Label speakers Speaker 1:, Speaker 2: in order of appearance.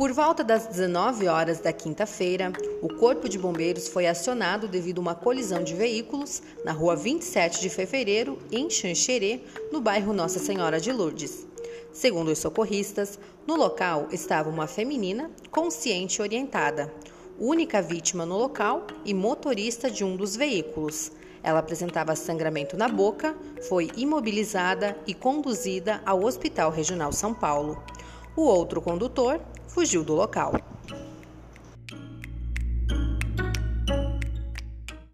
Speaker 1: Por volta das 19 horas da quinta-feira, o Corpo de Bombeiros foi acionado devido a uma colisão de veículos na rua 27 de fevereiro, em Xanxerê, no bairro Nossa Senhora de Lourdes. Segundo os socorristas, no local estava uma feminina consciente e orientada, única vítima no local e motorista de um dos veículos. Ela apresentava sangramento na boca, foi imobilizada e conduzida ao Hospital Regional São Paulo. O outro condutor fugiu do local.